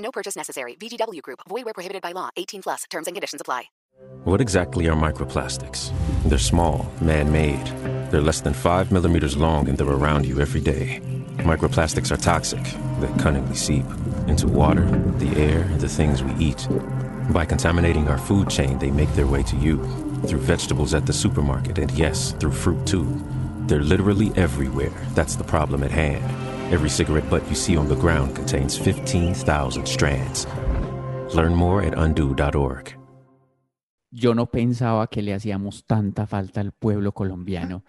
No purchase necessary. VGW Group. Void where prohibited by law. 18 plus. Terms and conditions apply. What exactly are microplastics? They're small, man-made. They're less than five millimeters long, and they're around you every day. Microplastics are toxic. They cunningly seep into water, the air, and the things we eat. By contaminating our food chain, they make their way to you through vegetables at the supermarket, and yes, through fruit too. They're literally everywhere. That's the problem at hand. Every cigarette butt you see on the ground contains 15,000 strands. Learn more at undo.org. Yo no pensaba que le hacíamos tanta falta al pueblo colombiano.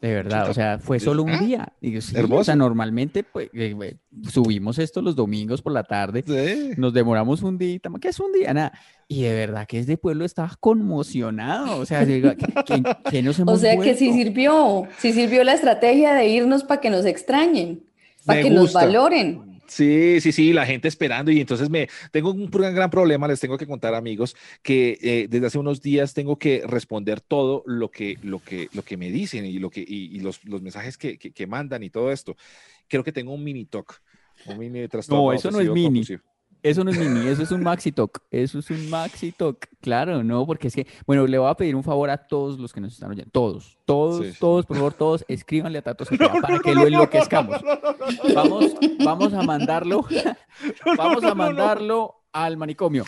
De verdad, o sea, fue solo un día. Y, sí, o sea, normalmente pues, eh, eh, subimos esto los domingos por la tarde, Sí. nos demoramos un día, ¿qué es un día? Nada. Y de verdad que este pueblo estaba conmocionado, o sea, ¿qué, qué- qué nos O hemos sea que sí sirvió, sí sirvió la estrategia de irnos para que nos extrañen, para Me que nos gusta. valoren. Sí, sí, sí, la gente esperando y entonces me tengo un gran, gran problema, les tengo que contar amigos que eh, desde hace unos días tengo que responder todo lo que, lo que, lo que me dicen y, lo que, y, y los, los mensajes que, que, que mandan y todo esto. Creo que tengo un mini talk, un mini trastorno. No, eso no es mini. compulsivo. Eso no es mini, eso es un maxi talk, eso es un maxi talk, claro, no, porque es que, bueno, le voy a pedir un favor a todos los que nos están oyendo, todos, todos, Sí. todos, por favor, todos, escríbanle a Tato Cepeda para que lo enloquezcamos. Vamos, vamos a mandarlo, vamos a mandarlo al manicomio.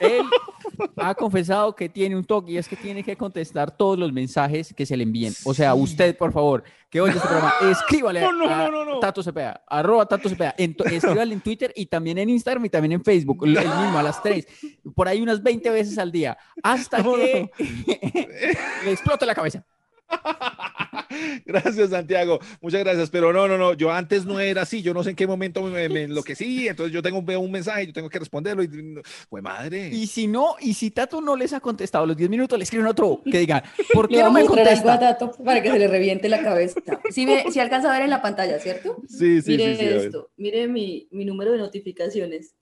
Él ha confesado que tiene un toque y es que tiene que contestar todos los mensajes que se le envíen. O sea, usted, por favor, que oye este programa, escríbale No, no, a no. Tato Cepeda, arroba Tato Cepeda, en escríbale en Twitter y también en Instagram y también en Facebook, el mismo a las 3, por ahí unas 20 veces al día, hasta que le explote la cabeza. Gracias, Santiago. Muchas gracias. Pero no, no, no. Yo antes no era así. Yo no sé en qué momento me, me enloquecí. Entonces yo tengo veo un mensaje, yo tengo que responderlo. Y, pues madre. Y si no, y si Tato no les ha contestado a los 10 minutos, le escriben otro que diga, ¿por Le qué no vamos me a mostrar algo a contesta? Tato para que se le reviente la cabeza. Si, ve, si alcanza a ver en la pantalla, ¿cierto? Sí, sí, mire sí, sí, a ver. esto, mire mi, mi número de notificaciones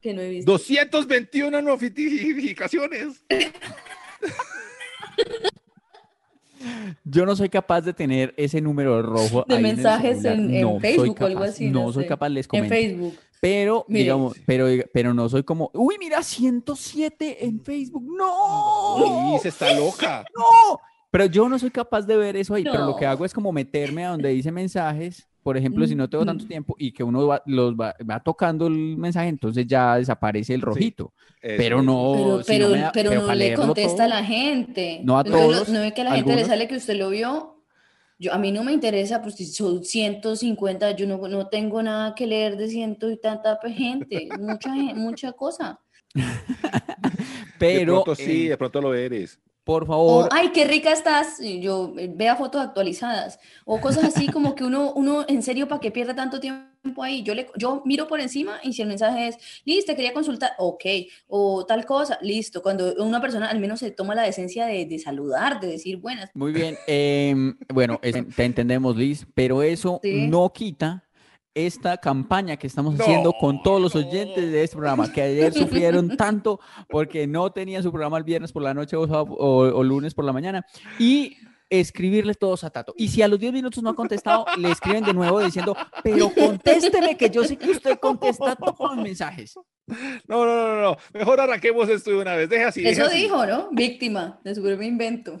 que no he visto. 221 notificaciones. Yo no soy capaz de tener ese número rojo De ahí en mensajes en- en No Facebook o algo así, No no soy sé. capaz, les En comento. Facebook. Pero, Mire. digamos, pero, pero no soy como, uy, mira, 107 en Facebook. ¡No! Uy, se está loca. ¡No! Pero yo no soy capaz de ver eso ahí, pero lo que hago es como meterme a donde dice mensajes, por ejemplo, si no tengo tanto tiempo y que uno va, los va, va tocando el mensaje, entonces ya desaparece el rojito. Eso, pero no, Pero, si no pero, me da- pero pero no le contesta a todo. la gente. No a todos, No, ve que a la gente le algunos. sale que usted lo vio. Yo, a mí no me interesa, pues si son 150, yo no, no tengo nada que leer de ciento y tanta gente, mucha, mucha cosa. de Pero, pronto sí, eh, de pronto lo eres. Por O, favor, ay, qué rica estás, yo eh, vea fotos actualizadas, o cosas así como que uno, uno en serio, ¿para qué pierde tanto tiempo ahí? Yo, le, yo miro por encima y si el mensaje es, listo, quería consultar, ok, o tal cosa, listo. Cuando una persona al menos se toma la decencia de, de saludar, de decir buenas, Muy bien. em, bueno, es- te entendemos, Liz, pero eso Sí. no quita esta campaña que estamos haciendo con todos los oyentes de este programa, que ayer sufrieron tanto porque no tenían su programa el viernes por la noche o, o- o lunes por la mañana, y escribirles todos a Tato. Y si a los 10 minutos no ha contestado, le escriben de nuevo diciendo, pero contésteme, que yo sé que usted contesta todos los mensajes. No, no, no, no. Mejor arranquemos esto de una vez. Deja así. deja eso así. dijo, ¿no? Víctima de su propio invento,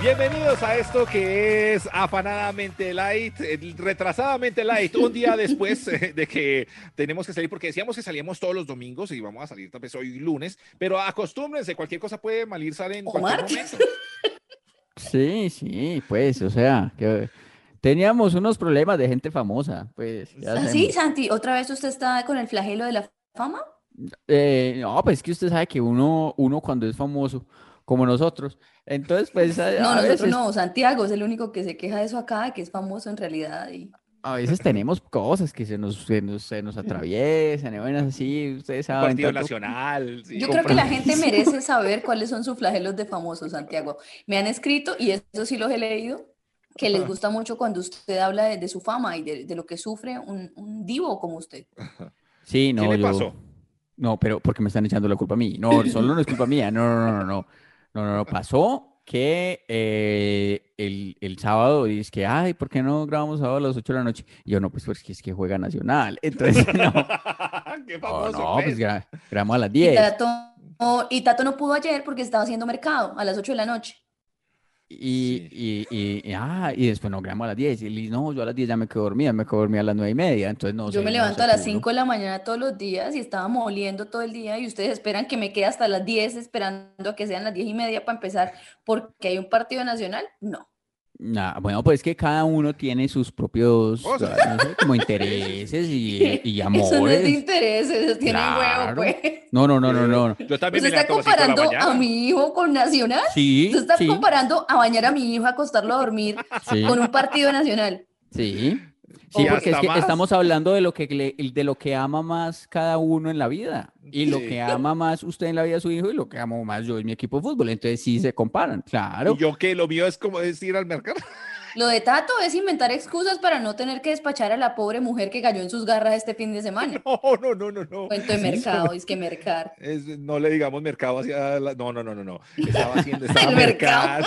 Bienvenidos a esto que es afanadamente light, eh, retrasadamente light, un día después eh, de que tenemos que salir, porque decíamos que salíamos todos los domingos y vamos a salir tal vez hoy lunes, pero acostúmbrense, cualquier cosa puede mal ir, sale en cualquier momento. Sí, sí, pues, o sea, que teníamos unos problemas de gente famosa, pues. ya ¿Ah, sí, Santi? ¿Otra vez usted está con el flagelo de la fama? Eh, no, pues es que usted sabe que uno, uno cuando es famoso, como nosotros, entonces, pues, a, No, a nosotros veces, no. Santiago es el único que se queja de eso acá, que es famoso en realidad. Y... a veces tenemos cosas que se nos, se nos, se nos atraviesan, y vainas así, ustedes saben. Partido tanto- Nacional. sí. Yo creo que la gente merece saber cuáles son sus flagelos de famosos, Santiago. Me han escrito, y eso sí los he leído, que les gusta mucho cuando usted habla de, de su fama y de, de lo que sufre un, un divo como usted. Sí, no, ¿Qué le yo- pasó? No, pero porque me están echando la culpa a mí. No, solo no es culpa mía. No, no, no, no, no. No, no, no. Pasó que eh, el, el sábado dice que, ay, ¿por qué no grabamos sábado a las 8 de la noche? Y yo, no, pues porque es que juega Nacional. Entonces, no, Qué no, famoso. no, pues. pues gra- grabamos a las Y 10. Tato, no, y Tato no pudo ayer porque estaba haciendo mercado a las 8 de la noche. Y, y, y, y- ah, y después no grabamos a las 10. Y no, yo a las 10 ya me quedo dormida, me quedo dormida a las 9 y media. Entonces, no Yo sé, me no levanto a las pudo. 5 de la mañana todos los días y estaba moliendo todo el día y ustedes esperan que me quede hasta las 10 esperando a que sean las 10 y media para empezar porque hay un partido nacional. No. Nah, bueno, pues es que cada uno tiene sus propios, Cosas. ah, no sé, como intereses y, y Eso no es amores. de interés, eso tiene huevo, Claro. pues. No, no, no, no, no. Yo también ¿Usted está a comparando a mi hijo con Nacional? Sí, ¿Usted está sí, comparando a bañar a mi hijo, a acostarlo a dormir sí, con un partido nacional? sí. Sí, porque es que más. estamos hablando de lo que le- de lo que ama más cada uno en la vida y lo que ama más usted en la vida de su hijo y lo que amo más yo en mi equipo de fútbol. Entonces sí se comparan, claro. Y yo que lo mío es como es ir al mercado. Lo de Tato es inventar excusas para no tener que despachar a la pobre mujer que cayó en sus garras este fin de semana. No, no, no, no, no. Cuento de mercado, es que mercar. Es- no le digamos mercado hacia la... No, no, no, no, no. Estaba haciendo, estaba El mercado.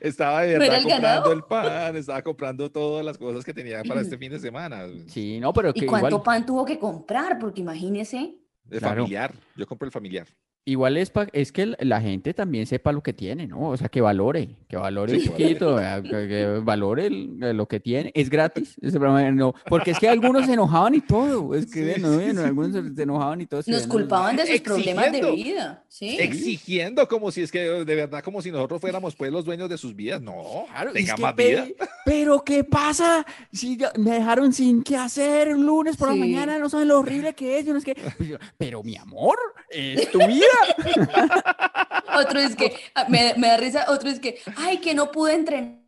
estaba de ¿No era verdad el comprando ganado? el pan, estaba comprando todas las cosas que tenía para este fin de semana. Sí, no, pero que ¿Y cuánto igual, pan tuvo que comprar? Porque imagínese. Claro. familiar. Yo compré el familiar. Igual es, pa- es que la- gente también sepa lo que tiene, ¿no? O sea, que valore, que valore un Sí, que poquito, que, que valore el- lo que tiene. Es gratis, ese programa, no, porque es que algunos se enojaban y todo, es que Sí, no, sí, no, sí. algunos se enojaban y todo. Nos que no- culpaban de sus problemas de vida. ¿sí? Exigiendo como si es que de verdad como si nosotros fuéramos pues los dueños de sus vidas. No, Claro, es tenga que más pe- vida. Pero ¿qué pasa? Si me dejaron sin qué hacer un lunes por Sí. la mañana, no saben lo horrible que es. yo no es que, Pues yo, pero mi amor, es tu vida. Otro es que, ah, me, me da risa, otro es que, ay, que no pude entrenar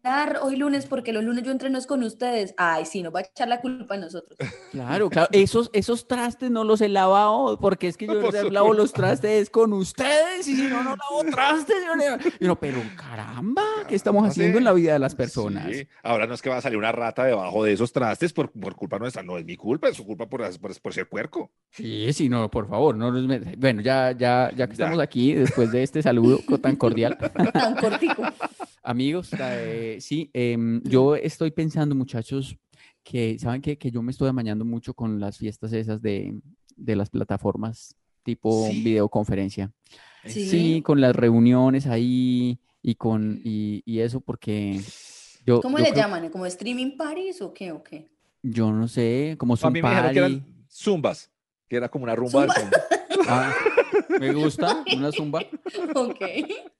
hoy lunes porque los lunes yo entreno es con ustedes. Ay, sí, nos va a echar la culpa a nosotros. Claro, claro. Esos, esos trastes no los he lavado porque es que yo lavo los trastes con ustedes y si no, no lavo trastes. yo no- pero caramba, ¿qué estamos No haciendo en la vida de las personas? Sí, Ahora no es que va a salir una rata debajo de esos trastes por, por culpa nuestra. No es mi culpa, es su culpa por, por, por ser puerco. Sí, sí, no, por favor, no Bueno, ya, ya, ya que Ya. estamos aquí, después de este saludo tan cordial, Tan cortico. Amigos, eh, sí, em, yo estoy pensando, muchachos, que, ¿saben qué? Que yo me estoy amañando mucho con las fiestas esas de, de las plataformas tipo ¿Sí? videoconferencia. Sí. Sí, con las reuniones ahí y con y, y eso porque yo, ¿Cómo yo le creo- llaman? ¿Como streaming parties o qué o qué? yo no sé, como A Zoom mí me que party. eran zumbas, que era como una rumba. Ah, me gusta, una zumba. Ok.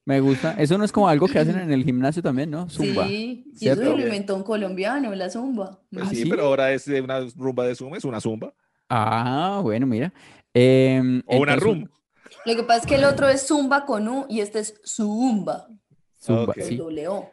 Me gusta. Eso no es como algo que hacen en el gimnasio también, ¿no? Zumba. Sí, y eso ¿cierto? lo inventó un colombiano, la zumba. Pues ¿Ah, sí, sí? pero ahora es de una rumba de zumba, es una zumba. Ah, bueno, mira. Em, O una entonces, rum. Lo que pasa es que el otro es zumba con U y este es zumba Zumba, Ok. con sí. doble O.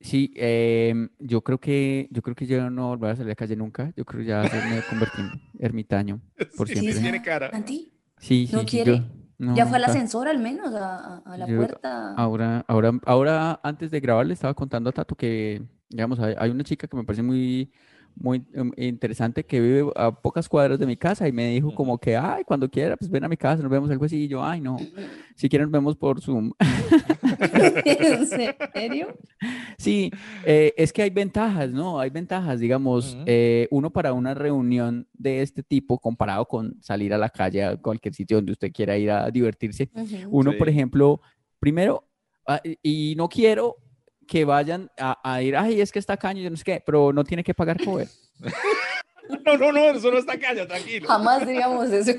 Sí, em, yo creo que yo creo que yo no volveré a salir a la calle nunca. Yo creo que ya me convertí en ermitaño por Sí, siempre. sí, tiene cara. Sí, sí, ¿No sí, quiere? yo- no, ¿Ya fue al ascensor al menos? ¿A, la Yo- puerta? Ahora, ahora, ahora, antes de grabar, le estaba contando a Tato que, digamos, hay, hay una chica que me parece muy, muy em, interesante que vive a pocas cuadras de mi casa y me dijo como que, ay, cuando quiera, pues ven a mi casa, nos vemos algo así. Y yo, ay, no, si quieren nos vemos por Zoom. ¿En serio? Sí, eh, es que hay ventajas, ¿no? Hay ventajas, digamos, eh, uno para una reunión de este tipo comparado con salir a la calle a cualquier sitio donde usted quiera ir a divertirse. Ujú. Uno, por ejemplo, primero, ah, y- y no quiero que vayan a, a ir, ay, es que está caño, yo no sé qué, pero no tiene que pagar cover. No, no, no, eso no está caña, tranquilo. Jamás diríamos eso.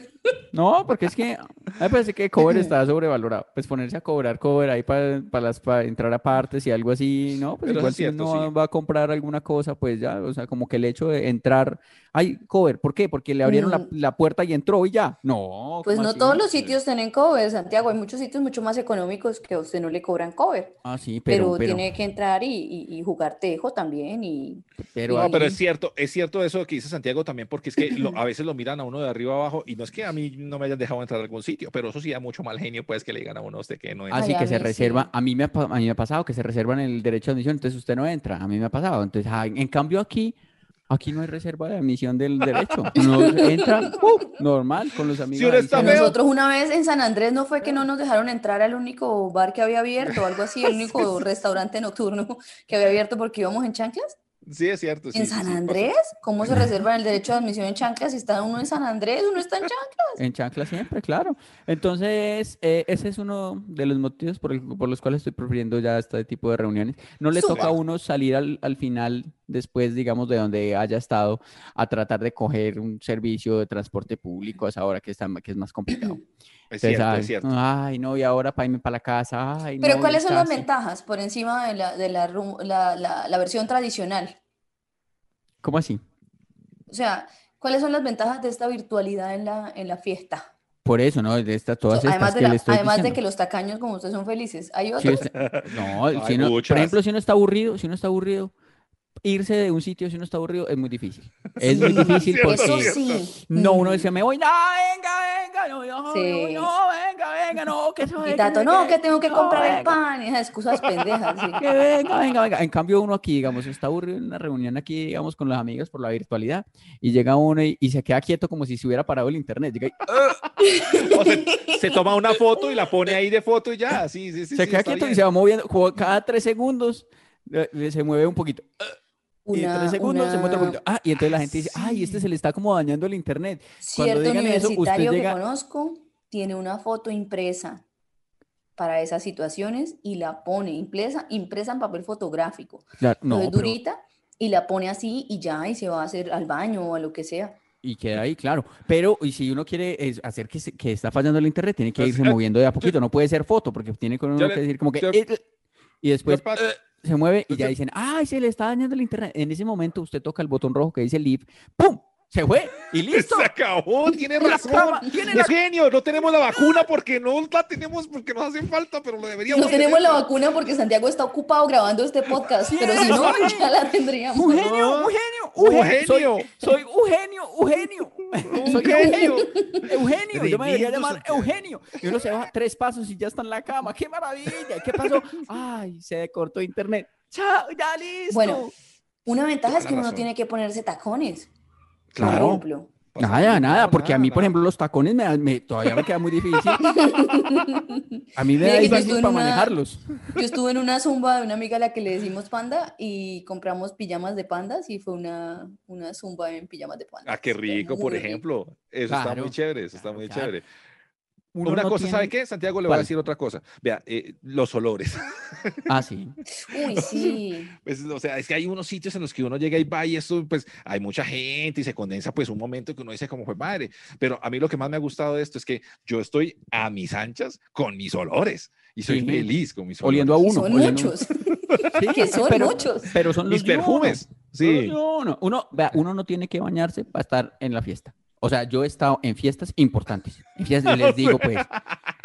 No, porque es que me parece que cover está sobrevalorado. Pues ponerse a cobrar cover ahí para, para, las, para entrar a partes y algo así, ¿no? Pues Pero igual es si cierto, uno sí. va a comprar alguna cosa, pues ya, o sea, como que el hecho de entrar, ay, cover, ¿por qué? Porque le abrieron la, Mm. la puerta y entró y ya. No, Pues ¿cómo no así? todos los sitios tienen cover, Santiago. Hay muchos sitios mucho más económicos que a usted no le cobran cover. Ah, sí, Pero, pero, pero, tiene que entrar y, y- y jugar tejo también. Y pero No, pero es cierto, es cierto eso que dice Santiago también, porque es que lo- a veces lo miran a uno de arriba abajo y no es que a mí no me hayan dejado entrar a algún sitio, pero eso sí da mucho mal genio, pues que le digan a uno a usted que no entra. Así Ay, a que se mí reserva, sí. a mí, me ha, a mí me ha pasado que se reservan el derecho de admisión, entonces usted no entra, a mí me ha pasado. Entonces, ah, en cambio aquí, aquí no hay reserva de admisión del derecho. Uno entra uh, normal con los amigos. uno está nosotros una vez en San Andrés no fue que no nos dejaron entrar al único bar que había abierto o algo así, el único restaurante nocturno que había abierto porque íbamos en chanclas. Sí, es cierto. sí, ¿En sí, San sí. Andrés? ¿Cómo se reserva el derecho de admisión en chanclas si está uno en San Andrés? Uno está en chanclas. En chancla siempre, claro. Entonces, eh, ese es uno de los motivos por, el- por los cuales estoy prefiriendo ya este tipo de reuniones. No le toca a uno salir al, al final, después, digamos, de donde haya estado, a tratar de coger un servicio de transporte público a esa hora que, está, que es más complicado. Es Entonces, cierto, ay, es cierto. ay, no, y ahora para irme para la casa, ay, Pero no, ¿cuáles son las ventajas por encima de la, de la, la- la versión tradicional? ¿Cómo así? O sea, ¿cuáles son las ventajas de esta virtualidad en la, en la fiesta? Por eso, ¿no? De esta, todas estas además de, que la- le estoy además de diciendo. que los tacaños como ustedes son felices. ¿Hay Si otros? usted- no, si uno- por ejemplo, si uno está aburrido, si uno está aburrido, irse de un sitio si uno está aburrido es muy difícil. Es muy difícil Cierto, Eso porque sí. no, uno dice, me voy, no, venga, venga, no, no, Sí. no, venga, venga, no, que eso Y Tato, no, que tengo que comprar el pan. Y esas excusas pendejas. sí. Que venga, venga, venga. En cambio, uno aquí, digamos, está aburrido en una reunión aquí, digamos, con los amigos por la virtualidad, y llega uno y, y se queda quieto como si se hubiera parado el internet. Llega y, O se, se toma una foto y la pone ahí de foto y ya. Sí, sí, sí. se sí, queda quieto y bien. se va moviendo, cada tres segundos eh, se mueve un poquito. Y en Una- tres segundos se mueve otro una- poquito. Ah, y entonces la gente dice, ay, este se le está como dañando el internet. Cuando Cierto digan eso, usted universitario llega- que conozco tiene una foto impresa para esas situaciones y la pone impresa, impresa en papel fotográfico. Claro, No, no, es pero- durita y la pone así y ya, y se va a hacer al baño o a lo que sea. y queda ahí, claro. Pero, y si uno quiere hacer que, se- que está fallando el internet, tiene que Pues, irse eh, moviendo de a poquito. No puede ser foto, porque tiene que uno que le- decir como que... y después se mueve y ya ya- dicen, ay, se le está dañando el internet. En ese momento usted toca el botón rojo que dice leave, ¡pum! Se fue y listo. Se acabó, tiene razón. cama, tiene la- Es genio, no tenemos la vacuna porque no la tenemos, porque nos hace falta, pero lo deberíamos No tenemos la tener. vacuna porque Santiago está ocupado grabando este podcast, pero si no, Sí. ya la tendríamos. Eugenio. Eugenio, Eugenio. Soy, Eugenio. soy Eugenio, Eugenio. Soy genio. Eugenio. Eugenio. Yo me debería llamar. Eugenio. Y uno se baja tres pasos y ya está en la cama. ¡Qué maravilla! ¿Qué pasó? Ay, se cortó internet. ¡Chao! ¡Ya listo! Bueno, una ventaja es que uno no tiene que ponerse tacones. Por Claro. ejemplo. Nada, nada, porque a mí, por ejemplo, los tacones me, dan- me- todavía me queda muy difícil. A mí me Mira da difícil para una- manejarlos. Yo estuve en una zumba de una amiga a la que le decimos panda y compramos pijamas de pandas y fue una, una zumba en pijamas de pandas. Ah, qué rico, por rico. ejemplo. Eso está muy chévere, eso está muy claro. chévere. Uno Una no cosa, ¿sabe qué? Santiago le voy a ¿Cuál? decir otra cosa. Vea, eh, los olores. Ah, sí. Uy, sí. Pues, o sea, es que hay unos sitios en los que uno llega y va y esto, pues, hay mucha gente y se condensa, pues, un momento que uno dice como fue madre. Pero a mí lo que más me ha gustado de esto es que yo estoy a mis anchas con mis olores y soy Sí. feliz con mis olores. Oliendo a uno. son oliendo- muchos. Sí, que son pero, muchos. Pero son los Mis uno. perfumes. Sí. uno. Uno, vea, uno no tiene que bañarse para estar en la fiesta. O sea, yo he estado en fiestas importantes. En fiestas, les digo pues,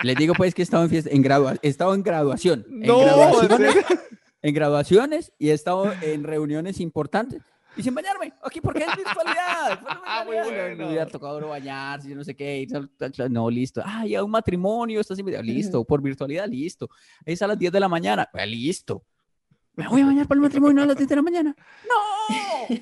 les digo pues que he estado en fiestas, en gradua- he estado en graduación. En No, ¿en graduaciones, serio? en graduaciones y he estado en reuniones importantes. Y sin bañarme, aquí porque es virtualidad. Ah, muy bueno. Me hubiera tocado no bañarse, yo no sé qué. No, listo. Ah, ya un matrimonio, estás invitado. Listo, por virtualidad, listo. Es a las 10 de la mañana. Pues, listo. ¿Me voy a bañar para el matrimonio a las 10 de la mañana? ¡No!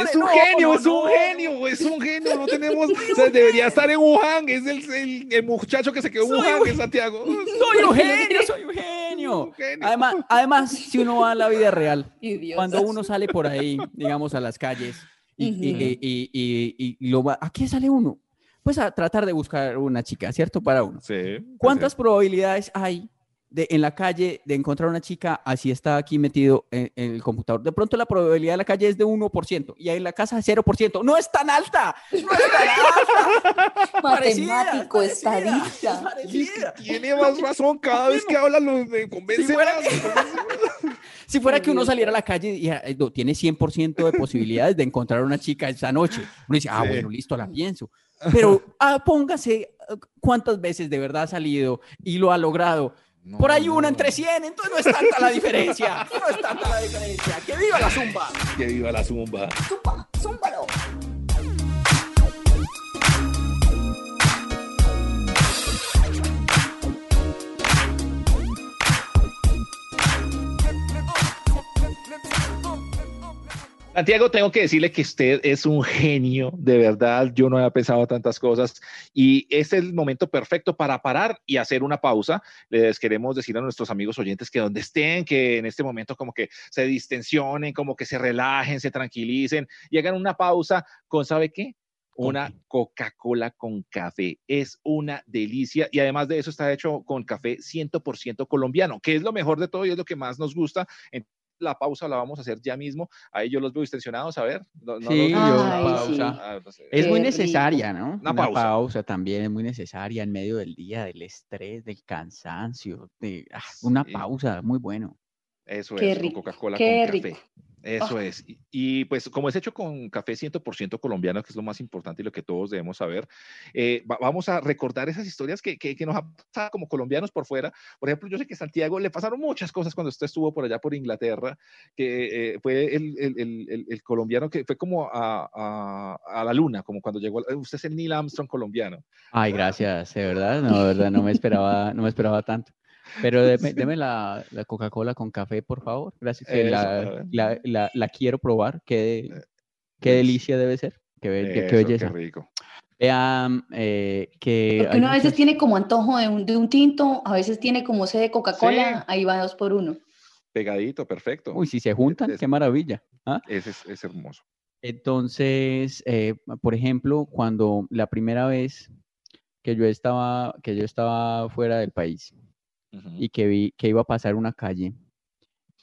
Es Llore, un no, genio, no, es un no. genio, es un genio. No tenemos, o sea, debería estar en Wuhan. Es el, el, el muchacho que se quedó en Soy Wuhan, un- en Santiago. Soy Eugenio, soy Eugenio. Un genio. Además, además, si uno va a la vida real, cuando uno sale por ahí, digamos, a las calles, y- y- y- y lo va, ¿a qué sale uno? Pues a tratar de buscar una chica, ¿cierto? Para uno. Sí. ¿Cuántas probabilidades hay de, en la calle de encontrar una chica, así está aquí metido en, en el computador. De pronto la probabilidad de la calle es de 1% y ahí en la casa 0%. No es tan alta. No es tan alta. Matemático, parecida, estadista. parecida. Tiene más razón cada vez que habla, lo me convence Si fuera más, que- convence. Si fuera que uno saliera a la calle y eh, no, tiene 100% de posibilidades de encontrar una chica esa noche, uno dice, ah, Sí. bueno, listo, la pienso. Pero ah, póngase eh, cuántas veces de verdad ha salido y lo ha logrado. No, Por ahí una entre 100, entonces no es tanta la diferencia. No es tanta la diferencia. ¡Que viva la zumba! Que viva la zumba. Zumba, zúmbalo. Santiago, tengo que decirle que usted es un genio, de verdad. Yo no había pensado tantas cosas y es el momento perfecto para parar y hacer una pausa. Les queremos decir a nuestros amigos oyentes que donde estén, que en este momento como que se distensionen, como que se relajen, se tranquilicen y hagan una pausa con, ¿sabe qué? Una Coca-Cola con café. Es una delicia y además de eso está hecho con café 100% colombiano, que es lo mejor de todo y es lo que más nos gusta. La pausa la vamos a hacer ya mismo. Ahí yo los veo distensionados, a ver. No, no Sí, los- Ay, pausa. sí. Ah, no sé. Es muy necesaria, ¿no? Una pausa. también es muy necesaria en medio del día, del estrés, del cansancio, de ah, una Sí. pausa, muy bueno. Eso Qué es, con rico, Coca-Cola qué con café. Eso es. Y, y, pues como es hecho con café 100% colombiano, que es lo más importante y lo que todos debemos saber, eh, va- vamos a recordar esas historias que, que, que nos ha pasado como colombianos por fuera. Por ejemplo, yo sé que a Santiago le pasaron muchas cosas cuando usted estuvo por allá por Inglaterra, que eh, fue el, el, el, el- el colombiano que fue como a, a, a la luna, como cuando llegó, usted es el Neil Armstrong colombiano. Ay, gracias, de verdad, no, de verdad, no me esperaba, no me esperaba tanto. Pero deme, deme la, la Coca-Cola con café, por favor. Gracias. Eso, la, la, la- la quiero probar. Qué, qué pues, delicia debe ser. Qué, be- qué- qué belleza. Qué rico. Vean eh, que Porque uno a veces tiene como antojo de un, de un tinto, a veces tiene como sed de Coca-Cola, Sí. ahí va dos por uno. Pegadito, perfecto. Uy, si se juntan, es- qué maravilla. ¿ah? Ese es, es hermoso. Entonces, eh, por ejemplo, cuando la primera vez que yo estaba, que yo estaba fuera del país Ujú. y que vi que iba a pasar una calle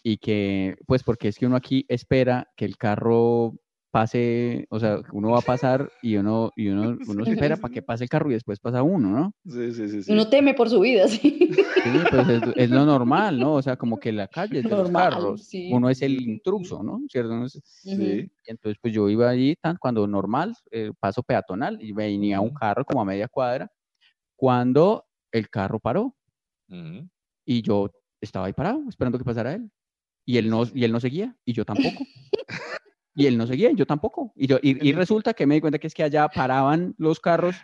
y que, pues porque es que uno aquí espera que el carro pase, o sea, uno va a pasar y uno, y uno, uno Sí, espera sí, para que pase el carro y después pasa uno, ¿no? Sí, sí, sí. sí. Uno teme por su vida, sí. Sí, pues es, es lo normal, ¿no? O sea, como que la calle es de los Normal, carros, sí. uno es el intruso, ¿no? ¿Cierto? Uno es- Sí. Y entonces, pues yo iba allí, tan, cuando normal, eh, paso peatonal, y venía un carro como a media cuadra, cuando el carro paró Ujú. y yo estaba ahí parado, esperando que pasara él. Y él no, y él no seguía, y yo tampoco. Y él no seguía, y yo tampoco. Y, yo, y, y resulta que me di cuenta que es que allá paraban los carros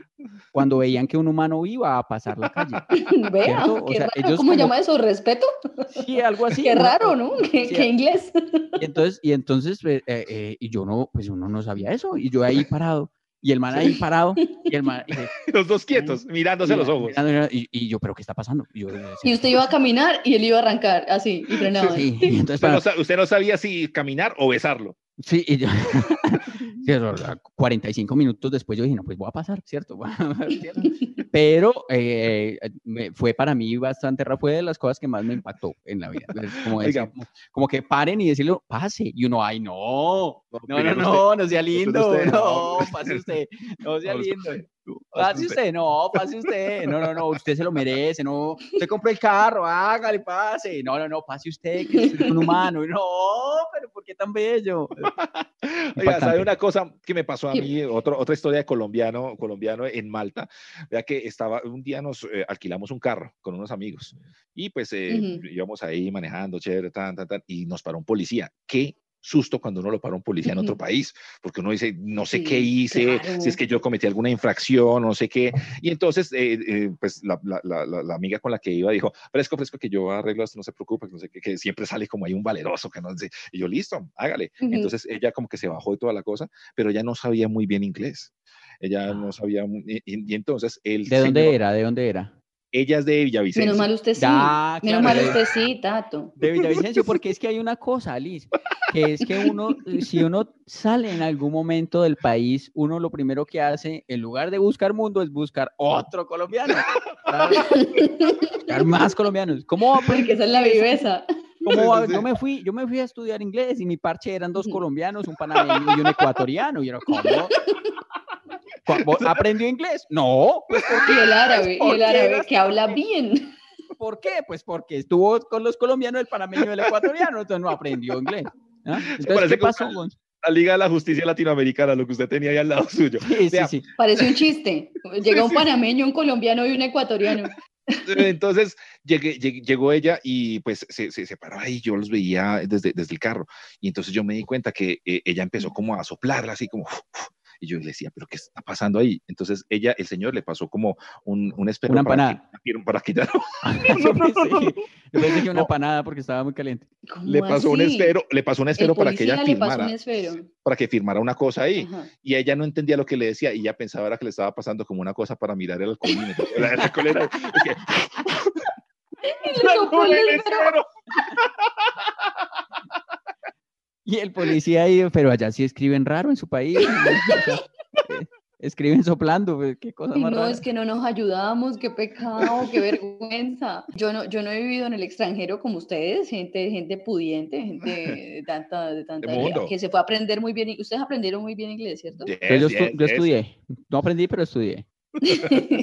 cuando veían que un humano iba a pasar la calle. Vea, ¿Cierto? O sea, raro. ellos ¿Cómo como- llama eso? ¿Respeto? Sí, algo así. qué uno- raro, ¿no? Qué, sí, qué inglés. Y entonces, y entonces eh, eh, y yo no, pues uno no sabía eso, y yo ahí parado, y el man ahí parado, y el man, y, de- Los dos quietos, mirándose a los mira- ojos. mirando, y, y yo, pero ¿qué está pasando? Y yo, Y usted iba a caminar y él iba a arrancar así, y frenaba. sí, y entonces, Usted no, para- sa- usted no sabía si caminar o besarlo. Sí, y yo, sí, eso, a 45 minutos después yo dije, no, pues voy a pasar, ¿cierto? Pero eh, me- fue para mí bastante fue de las cosas que más me impactó en la vida. Como, decir, Oiga. como, como que paren y decirlo, pase, y uno, ay, no, no, no, primero no, no sea lindo, no, no. pase usted, no sea No, lindo. Pase usted. no, pase usted, no, no, no, usted se lo merece, no, usted compró el carro, hágale, pase, no, no, no, pase usted, que es un humano, no, pero ¿por qué tan bello? Oiga. ¿sabe una cosa que me pasó a mí? Otro, otra historia de colombiano, colombiano en Malta. Vea que estaba, un día nos eh, alquilamos un carro con unos amigos y pues eh, Ujú. íbamos ahí manejando, chévere, tan, tan, tan, y nos paró un policía. ¿Qué? Susto cuando uno lo para un policía en otro país, porque uno dice, no sé Sí, qué hice, claro. si es que yo cometí alguna infracción, no sé qué. Y entonces, eh, eh, pues la, la, la, la- la amiga con la que iba dijo, fresco, fresco, que yo arreglo esto, no se preocupe, que no sé qué, que siempre sale como ahí un valeroso, que no sé. Y yo, listo, hágale. Ujú. Entonces ella como que se bajó de toda la cosa, pero ella no sabía muy bien inglés. Ella no sabía, muy- y, y- entonces el ¿De dónde señor- era? ¿De dónde era? Ella es de Villavicencio. Menos mal usted sí. Menos claro, mal usted sí, Tato. De Villavicencio, porque es que hay una cosa, Alice, que es que uno, si uno sale en algún momento del país, uno lo primero que hace, en lugar de buscar mundo, es buscar otro colombiano. Buscar más colombianos. ¿Cómo va Porque esa es la viveza. ¿Cómo va? Yo me fui, yo me fui a estudiar inglés y mi parche eran dos colombianos, un panameño y un ecuatoriano. Y era ¿cómo? ¿Cu- vos ¿Aprendió inglés? No. Pues, ¿por, Y el árabe, y ¿Por el árabe que habla bien. por qué? Pues porque estuvo con los colombianos, el panameño y el ecuatoriano, entonces no aprendió inglés. ¿ah? Entonces, parece ¿qué pasó? Gonz? La Liga de la Justicia Latinoamericana, lo que usted tenía ahí al lado suyo. Sí, sí, Vea, sí. Parece un chiste. Llega un panameño, un colombiano y un ecuatoriano. Entonces llegué- llegué- llegó ella y pues se, se, se paró ahí, yo los veía desde, desde el carro y entonces yo me di cuenta que eh, ella empezó como a soplarla así como y yo le decía, pero ¿qué está pasando ahí? Entonces ella, el señor le pasó como un, un espero Una para, empanada. para quitar, yo, pensé, yo pensé que una empanada porque estaba muy caliente. ¿Cómo le pasó un esfero, le pasó un El esfero para que ella firmara, para que firmara una cosa ahí. Ajá. Y ella no entendía lo que le decía y ella pensaba era que le estaba pasando como una cosa para mirar el alcohol era- Y le sopló el el esfero. Y el policía ahí, pero allá sí escriben raro en su país. eh, escriben soplando, pues, qué cosa más no, rara. es que no nos ayudamos, qué pecado, qué vergüenza. Yo no, yo no he vivido en el extranjero como ustedes, gente, gente pudiente, gente de tanta, de tanta que se fue a aprender muy bien. Ustedes aprendieron muy bien inglés, ¿cierto? Yes, Pues yo, estu- yes, yo yes. estudié. No aprendí, pero estudié.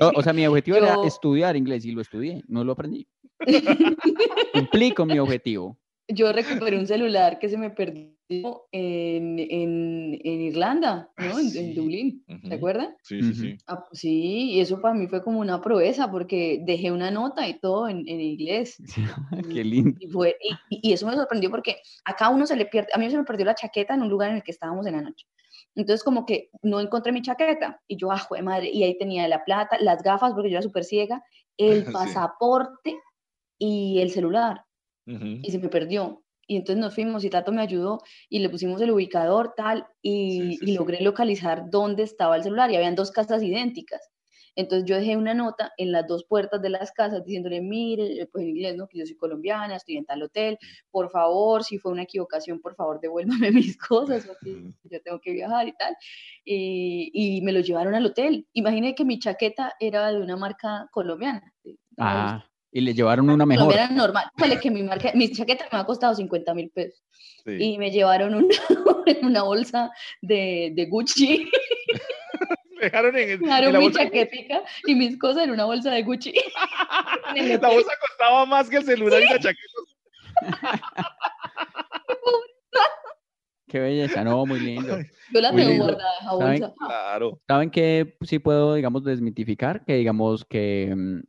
No, o sea, mi objetivo era estudiar inglés y lo estudié, no lo aprendí. Cumplí con mi objetivo. Yo recuperé un celular que se me perdió en, en, en Irlanda, ¿no? Ah, En, en sí. Dublín, Ujú. ¿se acuerdan? Sí, sí, Ujú. sí. Ah, pues sí, y eso para mí fue como una proeza porque dejé una nota y todo en, en inglés. Qué lindo. Y, fue- y- y- eso me sorprendió porque acá uno se le pierde, a mí se me perdió la chaqueta en un lugar en el que estábamos en la noche. Entonces como que no encontré mi chaqueta y yo, ah, jue madre, y ahí tenía la plata, las gafas porque yo era súper ciega, el Sí. pasaporte y el celular Ujú. y se me perdió. Y entonces nos fuimos y Tato me ayudó y le pusimos el ubicador tal y, Sí, sí, y sí. logré localizar dónde estaba el celular y habían dos casas idénticas. Entonces yo dejé una nota en las dos puertas de las casas diciéndole, mire, pues en inglés, ¿no? Que yo soy colombiana, estoy en tal hotel, por favor, si fue una equivocación, por favor, devuélvame mis cosas, porque yo tengo que viajar y tal. Y, y me lo llevaron al hotel. Imagine que mi chaqueta era de una marca colombiana. Ah, y le llevaron una mejor. colombiana normal. Vale, que mi, marca, mi chaqueta me ha costado 50 mil pesos. Sí. Y me llevaron una, una bolsa de, de Gucci. Dejaron en, el- Me en dejaron la mi bolsa. chaquetica y mis cosas en una bolsa de Gucci. La bolsa costaba más que el celular y la chaqueta. Qué belleza, no, muy lindo. Yo la Muy tengo lindo. guardada, esa ¿Saben? Claro. ¿Saben que sí puedo, digamos, desmitificar? Que digamos que mm,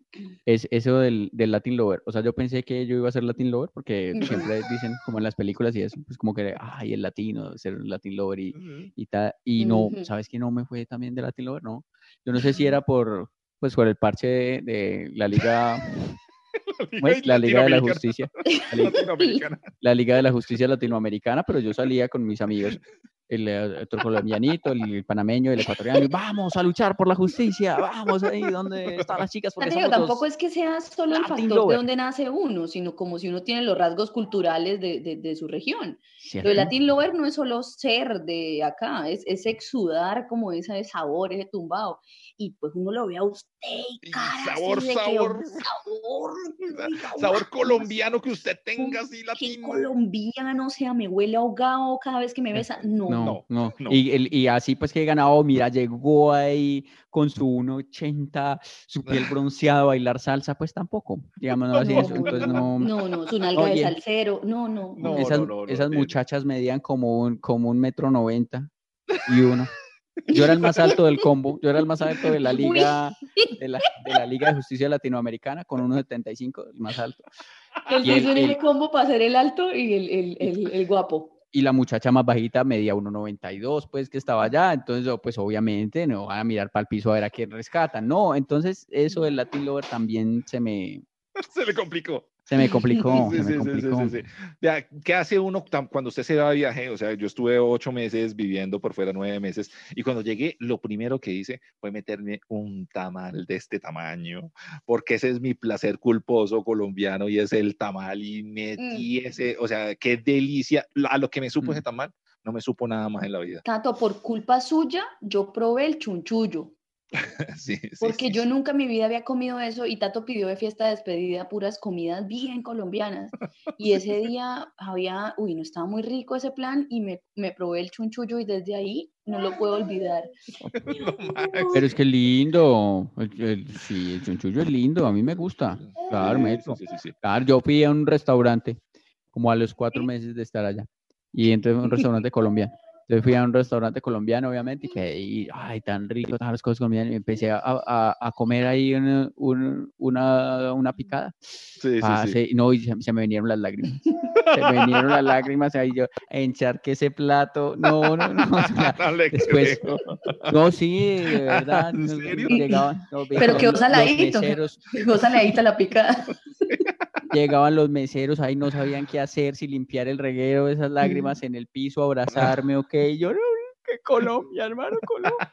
es eso del, del Latin Lover. O sea, yo pensé que yo iba a ser Latin Lover porque siempre dicen, como en las películas y eso, pues como que, ay, el latino, ser un Latin Lover y, y tal. Y no. ¿sabes que no me fue también de Latin Lover? No. Yo no sé si era por, pues, por el parche de, de la Liga, ¿cómo es? La Liga de la. Justicia. La Liga- Latinoamericana. la Liga de la Justicia Latinoamericana, pero yo salía con mis amigos, el eh, otro colombianito, el, el panameño, el ecuatoriano, y vamos a luchar por la justicia, vamos ahí, ¿dónde están las chicas? Porque tampoco es que sea solo el Latin factor lover. de dónde nace uno, sino como si uno tiene los rasgos culturales de, de- de su región. Lo ¿cierto? de Latin Lover no es solo ser de acá, es, es exudar como ese sabor, ese tumbado. Y pues uno lo ve a usted y cara así sabor, de que, sabor. sabor, Sabor colombiano que usted tenga así latino. colombiano, o sea, me huele ahogado cada vez que me besa. No, No, No, no. no. Y, el- y así pues que he ganado, mira, llegó ahí con su 1.80, su piel bronceada a bailar salsa, pues tampoco, digamos, no así No, eso, entonces no... no, no, su nalga de Oye. salsero, no, no, no. No, esas no, no, no esas muchachas medían como un, como un metro noventa y uno. Yo era el más alto del combo, yo era el más alto de la liga de la, de la Liga de Justicia Latinoamericana con 1.75, el más alto. El- el- ese combo para ser el alto y el, el, el, el guapo. Y la muchacha más bajita medía 1.92, pues que estaba allá, entonces yo, pues obviamente no van a mirar para el piso a ver a quién rescatan, no, entonces eso del Latin Lover también se me, Se le complicó. Se me complicó, Sí, se me sí, sí, sí, complicó. sí. Vea, ¿qué hace uno cuando usted se va de viaje? O sea, yo estuve ocho meses viviendo por fuera, nueve meses, y cuando llegué, lo primero que hice fue meterme un tamal de este tamaño, porque ese es mi placer culposo colombiano y es el tamal, y metí ese, o sea, qué delicia. A lo que me supo ese Mm. tamal, no me supo nada más en la vida. Tato, por culpa suya, yo probé el chunchullo. Sí, sí, Porque sí, yo sí. nunca en mi vida había comido eso y Tato pidió de fiesta de despedida puras comidas bien colombianas. Y ese día había, uy, no estaba muy rico ese plan y me, me probé el chunchullo y desde ahí no lo puedo olvidar. Pero es que lindo. el- el- sí, el chunchullo es lindo, a mí me gusta. Claro, sí. Claro, yo fui a un restaurante como a los cuatro meses de estar allá. Y entré a un restaurante colombiano. Entonces fui a un restaurante colombiano, obviamente, y pedí, ay, tan rico, todas las cosas colombianas. Y empecé a, a- a comer ahí una, un- una, una picada. Sí, sí, sí. no, y se, se me vinieron las lágrimas. Se me vinieron las lágrimas ahí yo, encharqué ese plato. No, no, no. o sea, No le después, creo. no, sí, de verdad. ¿En serio? Llegaban, no, Pero llegaban quedó los saladito. meseros, Dejó saladita la picada. llegaban los meseros ahí, no sabían qué hacer, si limpiar el reguero, esas lágrimas en el piso, abrazarme, ok. Yo, no, que Colombia, hermano, Colombia.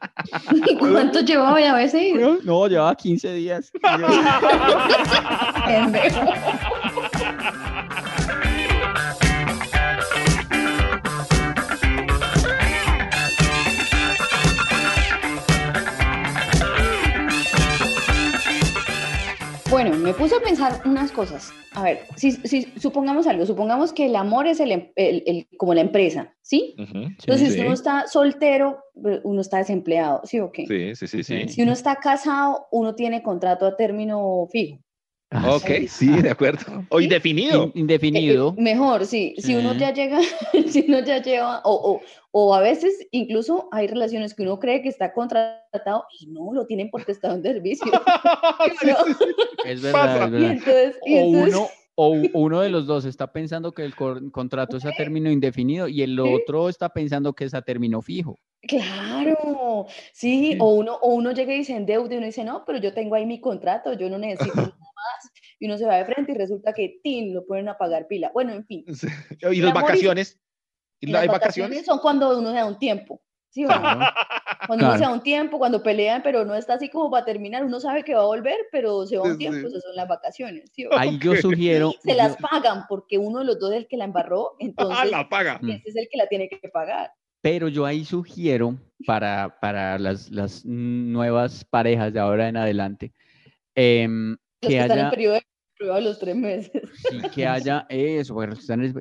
¿Y cuánto llevaba ya a veces? No, no, llevaba 15 días. Bueno, me puse a pensar unas cosas. A ver, si, si supongamos algo, supongamos que el amor es el, em- el- el- como la empresa, ¿sí? Entonces, Sí. si uno está soltero, uno está desempleado, ¿sí o qué? Sí, sí, sí, sí. Si uno está casado, uno tiene contrato a término fijo. Ah, Ok, sí, de acuerdo. O ¿Sí? indefinido. in- indefinido. Eh, eh, mejor, sí. Si uno Sí. ya llega, si uno ya lleva, o, o, o a veces incluso hay relaciones que uno cree que está contratado y no lo tienen porque está en servicio. Sí, no? sí, sí. Es pasa. verdad, es Y entonces, y O uno, o uno de los dos está pensando que el contrato es a término indefinido y el otro está pensando que es a término fijo. claro, sí, o uno, o uno llega y se endeuda y uno dice, no, pero yo tengo ahí mi contrato, yo no necesito nada más. Y uno se va de frente y resulta que, tin, lo ponen a pagar pila. Bueno, en fin. Sí. Y las vacaciones. ¿Y Y ¿Hay las vacaciones? son cuando uno se da un tiempo. ¿Sí o no? Claro. Cuando uno se da un tiempo, cuando pelean, pero no está así como para terminar, uno sabe que va a volver, pero se va un Sí, tiempo, sí. esas son las vacaciones. ¿sí o? Ahí yo sugiero, Se las pagan porque uno de los dos es el que la embarró, Ah, entonces la paga. Ese es el que la tiene que pagar. pero yo ahí sugiero para, para las, las nuevas parejas de ahora en adelante Los que que están en haya, periodo de prueba los tres meses. sí, que haya eso, bueno,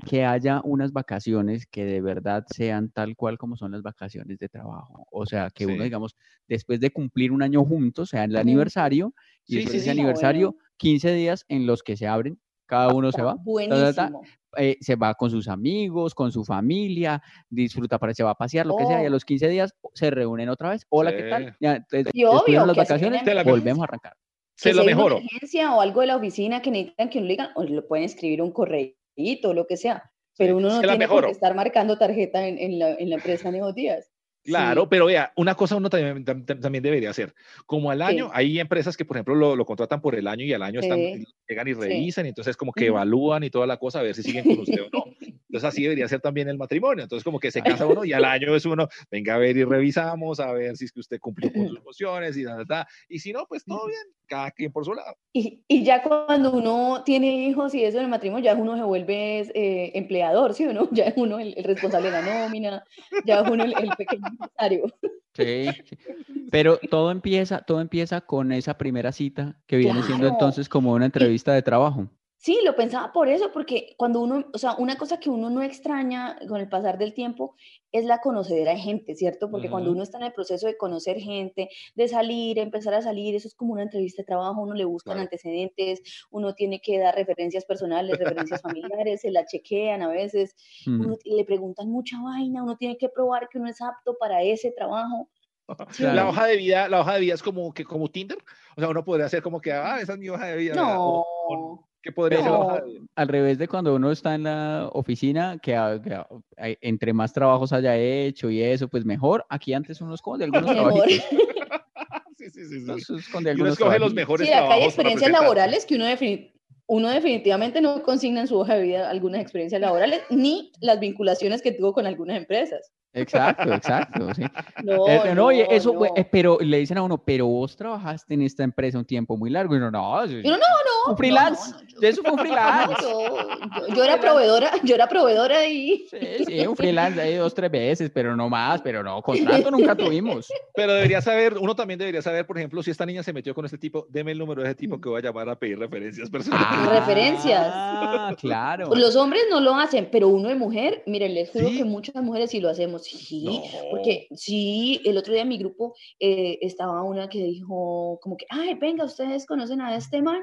que en- haya unas vacaciones que de verdad sean tal cual como son las vacaciones de trabajo. O sea, que uno, digamos, después de cumplir un año juntos, sea el Ujú. aniversario, y Sí, después sí, de ese sí. Ah, aniversario, 15 días en los que se abren, cada uno se va, ta, ta, ta, Buenísimo. eh, se va con sus amigos, con su familia, disfruta para se va a pasear, lo que sea, y a Oh. los 15 días se reúnen otra vez. Hola, ¿qué tal? Ya, entonces, Y obvio, las vacaciones, volvemos a arrancar. Se lo una mejoro. emergencia o algo de la oficina que necesitan que uno le digan, o le pueden escribir un correíto lo que sea, pero uno no se tiene por qué estar marcando tarjeta en, en la, en la empresa en esos días. Claro, Sí. pero vea, una cosa uno también, tam- tam- también debería hacer. Como al año, Sí. hay empresas que, por ejemplo, lo, lo contratan por el año y al año están, Sí. llegan y revisan, y entonces como que evalúan y toda la cosa, a ver si siguen con usted o no. Entonces así debería ser también el matrimonio. Entonces como que se casa uno y al año es uno, venga a ver y revisamos, a ver si es que usted cumplió con sus emociones y ta, ta, ta. Y si no, pues todo bien, cada quien por su lado. Y, y ya cuando uno tiene hijos y eso en el matrimonio, ya uno se vuelve eh, empleador, ¿sí o no? Ya es uno el, el responsable de la nómina, ya es uno el, el pequeño empresario. Sí, sí. Pero todo empieza, todo empieza con esa primera cita que viene siendo entonces como una entrevista de trabajo. Sí, lo pensaba por eso, porque cuando uno, o sea, una cosa que uno no extraña con el pasar del tiempo es la conocedera de gente, ¿cierto? Porque cuando Ujú. uno está en el proceso de conocer gente, de salir, empezar a salir, eso es como una entrevista de trabajo, uno le buscan Claro. antecedentes, uno tiene que dar referencias personales, referencias familiares, se la chequean a veces, Mm. uno, le preguntan mucha vaina, uno tiene que probar que uno es apto para ese trabajo. Sí, La hoja de vida, la hoja de vida es como que como Tinder. O sea, uno podría hacer como que, ah, esa es mi hoja de vida. ¿verdad? O- o- No, Al revés de cuando uno está en la oficina, que, hay- entre más trabajos haya hecho y eso, pues mejor. Aquí antes uno esconde algunos mejor. trabajitos. Sí, sí, sí, sí. uno esconde Y uno algunos escoge los mejores Sí, acá hay trabajos experiencias laborales que uno, defini- uno definitivamente no consigna en su hoja de vida algunas experiencias laborales ni las vinculaciones que tuvo con algunas empresas. Exacto, exacto, sí. No, Eh, no, oye, no, eso, no. eh, pero le dicen a uno, pero vos trabajaste en esta empresa un tiempo muy largo. Y uno, no, yo- uno, no, no. un freelance. no, no, yo- eso fue un freelance. yo, yo- yo era proveedora, yo era proveedora y Sí, sí, un freelance ahí dos, tres veces, pero no más, pero no, contrato nunca tuvimos. Pero debería saber, uno también debería saber, por ejemplo, si esta niña se metió con este tipo, deme el número de ese tipo que voy a llamar a pedir referencias personales. referencias. Ah, claro. los hombres no lo hacen, pero uno de mujer, miren, les juro ¿Sí? que muchas mujeres sí lo hacemos. Sí, No. porque sí, el otro día en mi grupo eh, estaba una que dijo como que, ay, venga, ustedes conocen a este man,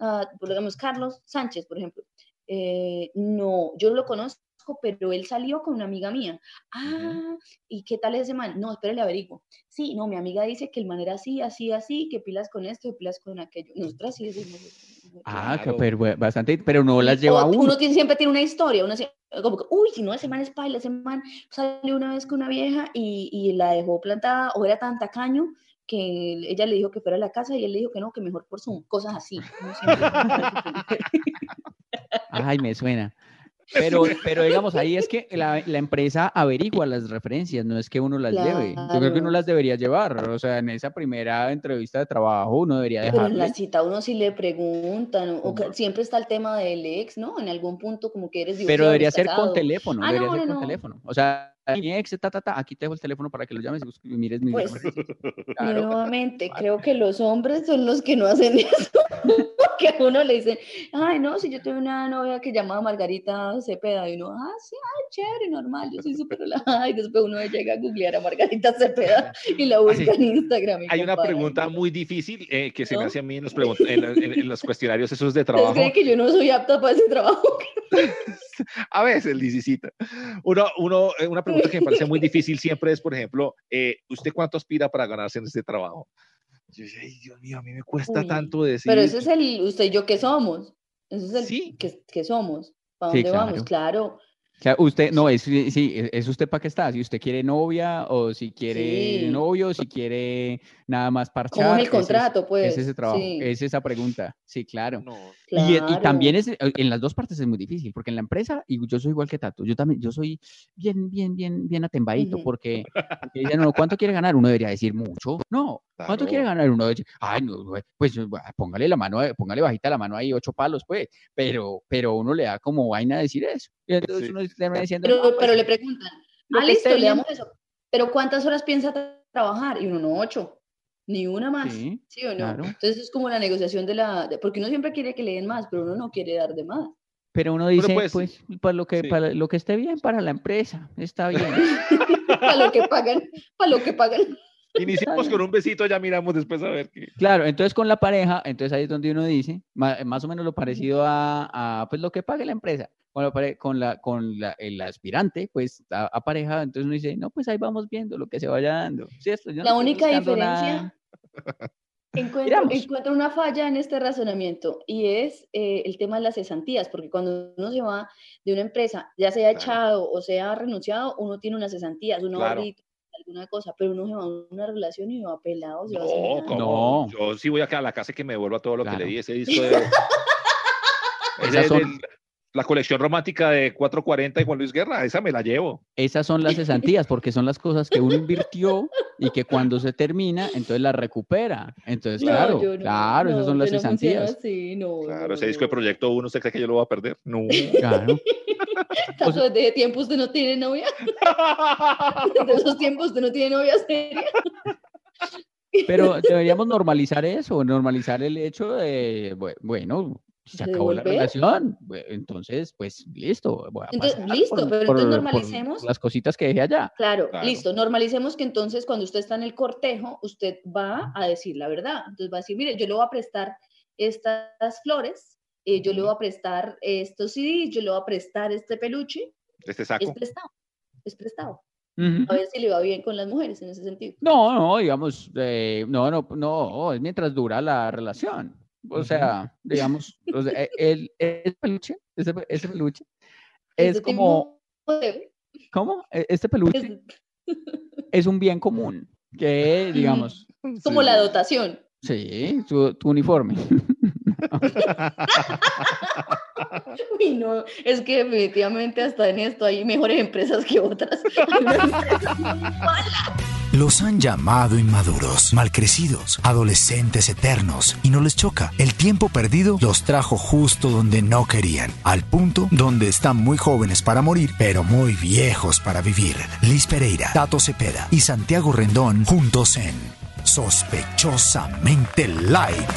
Ah, por digamos, Carlos Sánchez, por ejemplo. Eh, no, yo lo conozco, pero él salió con una amiga mía. Ah, ¿y qué tal ese man? No, espérale, averiguo. Sí, no, mi amiga dice que el man era así, así, así, que pilas con esto, que pilas con aquello. Nosotras sí decimos. Ah, Claro. pero bastante, pero no las Y- lleva o uno. Uno tiene, siempre tiene una historia, uno sie- como que, uy, si no, ese man es paila, ese man salió una vez con una vieja y, y la dejó plantada, o era tan tacaño que ella le dijo que fuera a la casa y él le dijo que no, que mejor por Zoom, cosas así. Ay, me suena. Pero, pero digamos, ahí es que la, la empresa averigua las referencias, no es que uno las lleve. Yo creo que uno las debería llevar. O sea, en esa primera entrevista de trabajo uno debería Pero en la cita uno sí le preguntan, o que siempre está el tema del ex, ¿no? En algún punto como que eres Pero debería ser con casado. teléfono, Ah, debería no, ser no, con no. teléfono. O sea, mi ex, ta, ta, ta, aquí te dejo el teléfono para que lo llames y mires mi Pues, Claro. Nuevamente, creo que los hombres son los que no hacen eso. que a uno le dicen, ay, no, si yo tuve una novia que llamaba Margarita Cepeda, y uno, ah, sí, ay, chévere, normal, yo soy súper relajada. Y después uno llega a googlear a Margarita Cepeda y la busca en Instagram. Hay una pregunta muy difícil eh, que se me ¿No? hace a mí en los, en, en- en los cuestionarios esos de ¿Ustedes trabajo. creen que yo no soy apta para ese trabajo? A veces, Lisicita. Uno, uno, eh, una pregunta que me parece muy difícil siempre es, por ejemplo, eh, ¿usted cuánto aspira para ganarse en este trabajo? Yo decía, ay, Dios mío, a mí me cuesta Uy, tanto decir. Pero ese es el, usted y yo que somos. Ese es el Sí. que, que somos. ¿Para Sí, dónde vamos? Claro. O sea, usted, no, es, sí, sí, es es usted para qué está. Si usted quiere novia o si quiere Sí. novio, si quiere nada más parchar. ¿Cómo es el ese contrato, pues? Es ese trabajo, Sí. es esa pregunta. Sí, claro. No, Y, también es, eh, en las dos partes es muy difícil, porque en la empresa, y yo soy igual que Tato, yo también, yo soy bien, bien, bien, bien atembadito, porque, porque dicen, "No, ¿cuánto quiere ganar? Uno debería decir mucho. No, ¿cuánto quiere ganar? Uno debería decir, ay, no, pues eh, póngale la mano, eh, póngale bajita la mano ahí, ocho palos, pues, pero, pero uno le da como vaina decir eso. Y entonces Sí. uno termina diciendo, Pero, "No, pues, pero le preguntan, ah, listo, le bien". damos eso. Pero ¿cuántas horas piensa tra- trabajar? Y uno, no, ocho. Ni una más. Sí, Sí, o no? claro. Entonces es como la negociación de la... de- porque uno siempre quiere que le den más, pero uno no quiere dar de más. Pero uno dice, pues, pues, para lo que, sí. para lo que esté bien para la empresa, está bien. Para lo que pagan, para lo que pagan. Iniciamos con un besito, ya miramos después a ver qué. Claro, entonces con la pareja, entonces ahí es donde uno dice, ma- más, o menos lo parecido a, a, pues lo que pague la empresa. Con la, con la, con la, el aspirante, pues a, a pareja, entonces uno dice, no, pues ahí vamos viendo lo que se vaya dando. Yo no La única diferencia, nada. encuentro, encuentro una falla en este razonamiento y es eh, el tema de las cesantías, porque cuando uno se va de una empresa, ya sea Claro. echado o sea renunciado, uno tiene unas cesantías, un Claro. ahorrito, alguna cosa, pero uno se va a una relación y va pelado, se va No. No. Yo sí voy acá a la casa y que me devuelva todo lo que le di. Ese disco de. ese son- del- la colección romántica de 440 y Juan Luis Guerra, esa me la llevo. Esas son las cesantías, porque son las cosas que uno invirtió y que cuando se termina, entonces las recupera. Entonces, No, claro, no, claro, esas son las cesantías. así, no, Claro, no, ese disco de. Proyecto 1, ¿usted cree que yo lo voy a perder? No. Claro. Tanto desde ese tiempo usted no tiene novia, desde esos tiempos usted no tiene novia seria. Pero deberíamos normalizar eso, normalizar el hecho de, bue- bueno, se ¿De acabó la relación, entonces, pues listo, voy a Entonces, pasar listo, por- pero por- entonces por normalicemos. las cositas que dejé allá. Claro, Claro. listo. Normalicemos que entonces cuando usted está en el cortejo, usted va a decir la verdad. Entonces va a decir, mire, yo le voy a prestar estas flores, eh, yo le voy a prestar estos CDs, yo le voy a prestar este peluche. Este Es saco. prestado, es prestado. Ujú. A ver si le va bien con las mujeres en ese sentido. No, no, digamos, eh, no, no, no, es mientras dura la relación. O sea, digamos, o sea, e- el, el peluche, ese, ese peluche, es Este como, de- ¿cómo? E- Este peluche es es un bien común, que digamos, como Sí, la dotación. sí, tu, tu uniforme. No, es que definitivamente hasta en esto hay mejores empresas que otras. Los han llamado inmaduros, malcrecidos, adolescentes eternos, y no les choca. El tiempo perdido los trajo justo donde no querían, al punto donde están muy jóvenes para morir, pero muy viejos para vivir. Liz Pereira, Tato Cepeda y Santiago Rendón juntos en Sospechosamente Light.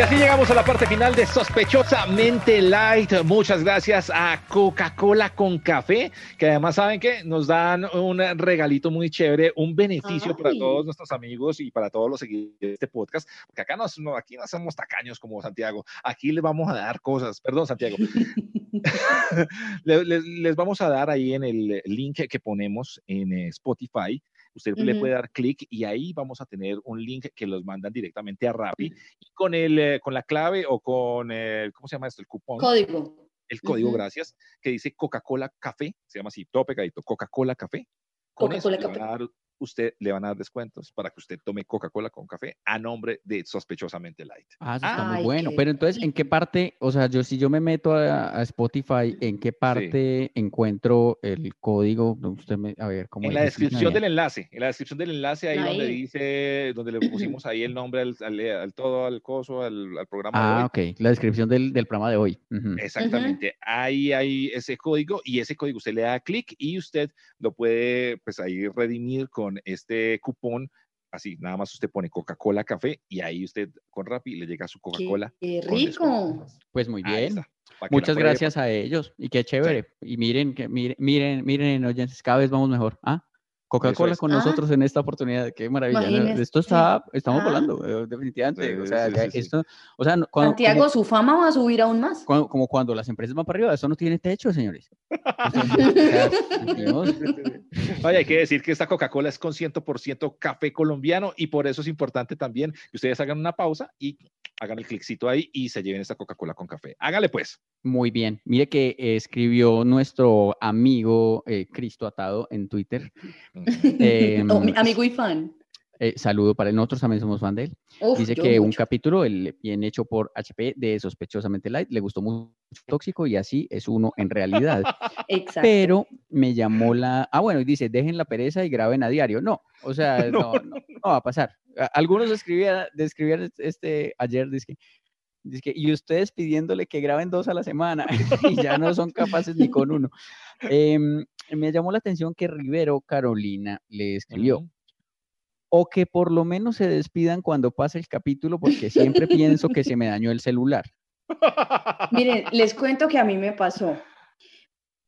Y así llegamos a la parte final de Sospechosamente Light. Muchas gracias a Coca-Cola con café, que además saben que nos dan un regalito muy chévere, un beneficio para Ay. todos nuestros amigos y para todos los seguidores de este podcast, porque acá nos, no, aquí no somos tacaños como Santiago, aquí les vamos a dar cosas, perdón Santiago, Le- le- les, vamos a dar ahí en el link que ponemos en Spotify. Usted le puede dar clic y ahí vamos a tener un link que los mandan directamente a Rappi y con el eh, con la clave o con el, ¿cómo se llama esto? El cupón, Código. el código gracias, que dice Coca-Cola Café, se llama así, todo pegadito, Coca-Cola Café. Con eso Coca-Cola le van a dar- usted le van a dar descuentos para que usted tome Coca-Cola con café a nombre de Sospechosamente Light. Ah, eso está muy Ay, bueno. qué Pero entonces, ¿en qué parte, o sea, yo si yo me meto a, a Spotify, ¿en qué parte encuentro el código? Usted me, a ver, ¿cómo En la descripción del enlace, en la descripción del enlace, ahí, donde Ahí. dice, donde le pusimos ahí el nombre al, al- al todo, al coso, al, al programa de Ah, hoy. ok, la descripción del, del programa de hoy. Ujú. Exactamente, ahí hay ese código y ese código usted le da clic y usted lo puede pues ahí redimir con este cupón. Así, nada más usted pone Coca-Cola Café y ahí usted con Rappi le llega su Coca-Cola. Qué rico. Pues muy Ahí bien. está, Muchas gracias a ellos y qué chévere. Y miren, que miren, miren, miren, oyentes, cada vez vamos mejor. Ah, Coca-Cola es. con Ah. nosotros en esta oportunidad, qué maravilla. Esto está, estamos Ah. volando, eh, definitivamente. Sí, o sea, sí, esto, o sea, cuando- Santiago, como, su fama va a subir aún más. cuando- como cuando las empresas van para arriba, eso no tiene techo, señores. O sea, o sea, Dios. Vaya, hay que decir que esta Coca-Cola es con 100% café colombiano y por eso es importante también que ustedes hagan una pausa y hagan el cliccito ahí y se lleven esta Coca-Cola con café. Hágale pues. Muy bien. Mire que eh, escribió nuestro amigo eh, Cristo Atado en Twitter. Em, Oh, mi amigo y fan. eh, saludo para él. Nosotros también somos fan de él. Uf, Dice que un capítulo el, bien hecho por HP de Sospechosamente Light le gustó mucho tóxico y así es uno en realidad. Exacto. Pero me llamó la... Ah, bueno, y dice, dejen la pereza y graben a diario. No, o sea, no, no, no va a pasar. Algunos escribían, describían es- este ayer, dice que, y ustedes pidiéndole que graben dos a la semana y ya no son capaces ni con uno. Em, me llamó la atención que Rivero Carolina le escribió, Ujú. o que por lo menos se despidan cuando pase el capítulo porque siempre pienso que se me dañó el celular. Miren, les cuento que a mí me pasó.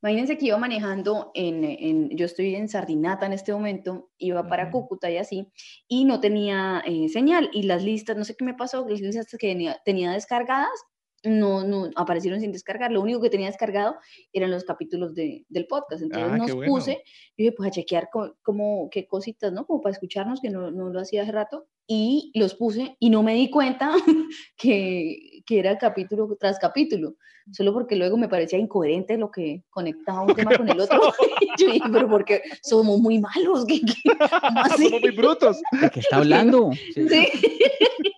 Imagínense que iba manejando en, en- yo estoy en Sardinata en este momento, iba para Ujú. Cúcuta y así, y no tenía eh, señal, y las listas, no sé qué me pasó, las listas que tenía, tenía descargadas, no, no aparecieron sin descargar, lo único que tenía descargado eran los capítulos de- del podcast, entonces Ah, nos bueno. puse, yo dije, pues a chequear co- como qué cositas, ¿no? Como para escucharnos, que no, no lo hacía hace rato, y los puse, y no me di cuenta que, que era capítulo tras capítulo, solo porque luego me parecía incoherente lo que conectaba un tema con el otro. Y yo dije, pero porque somos muy malos, ¿qué, qué? ¿Cómo así? Somos muy brutos. ¿De qué está hablando? Sí, Sí.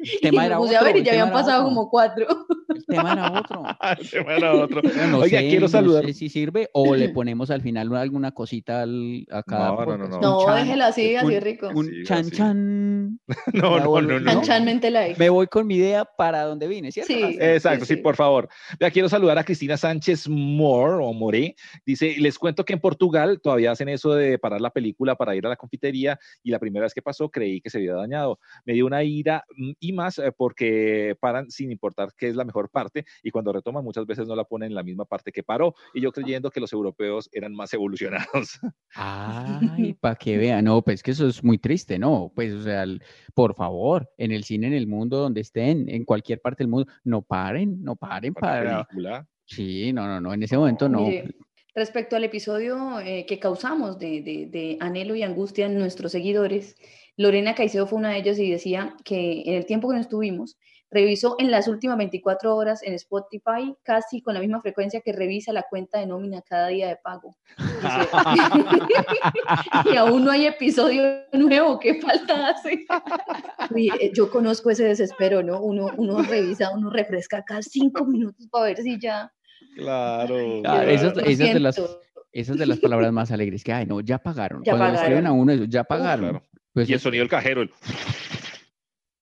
El Y tema me era puse a otro, ver y el ya tema habían era pasado otro. como cuatro. El tema era otro. Se van a otro. Yo no Oiga, sé, quiero no saludar. sé si sirve o le ponemos al final alguna cosita al- a cada No, no, no, no. No, chan, déjela así, así rico. Un Sí, chan así. chan. No, no, no, no. Chan Chan Mente Live. Me voy con mi idea para donde vine, ¿cierto? Sí. Exacto, sí, sí. por favor. Ya quiero saludar a Cristina Sánchez Moore o More. Dice, les cuento que en Portugal todavía hacen eso de parar la película para ir a la confitería y la primera vez que pasó creí que se había dañado. Me dio una ira mm, y más eh, porque paran sin importar qué es la mejor parte y cuando retoman muchas veces no la ponen en la misma parte que paró y yo creyendo que los europeos eran más evolucionados. Ay, para que vean, no, pues que eso es muy triste, ¿no? Pues, o sea, el- por favor, en el cine, en el mundo, donde estén, en cualquier parte del mundo, no paren, no paren Para la para... película. Sí, no, no, no, en ese momento no. Mire, respecto al episodio eh, que causamos de, de- de anhelo y angustia en nuestros seguidores, Lorena Caicedo fue una de ellos y decía que en el tiempo que no estuvimos, revisó en las últimas 24 horas en Spotify casi con la misma frecuencia que revisa la cuenta de nómina cada día de pago. Y aún no hay episodio nuevo, ¿qué falta hace? Eh, yo conozco ese desespero, ¿no? Uno, uno revisa, uno refresca cada cinco minutos para ver si ya... Claro. Claro, esas, esas de las, esas de las palabras más alegres que, ay, no, ya pagaron. Ya Cuando le escriben a uno eso, ya pagaron. claro. Pues Y el sonido del cajero. el-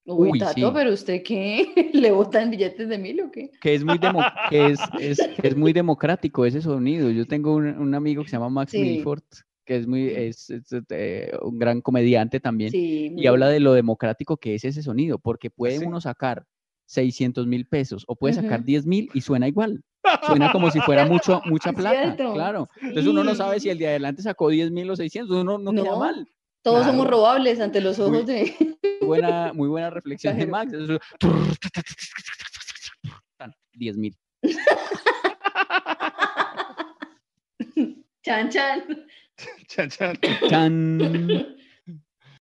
Uy, Uy, Tato, sí. pero usted qué, ¿le botan billetes de mil o qué? que es muy demo- que es, es, que es muy democrático ese sonido. Yo tengo un, un amigo que se llama Max Sí. Milford, que es muy, es, es, eh, un gran comediante también, Sí, y habla de lo democrático que es ese sonido, porque puede sí? uno sacar 600 mil pesos o puede sacar Ujú. 10 mil y suena igual. Suena como si fuera mucho, mucha Es plata, cierto. claro. Entonces uno no sabe si el de adelante sacó 10 mil o 600, uno no, queda No. mal. Todos somos robables ante los Muy- ojos de... Muy buena, muy buena reflexión de. Max. eso- 10 mil. Chan, chan. Chan, chan. Chan.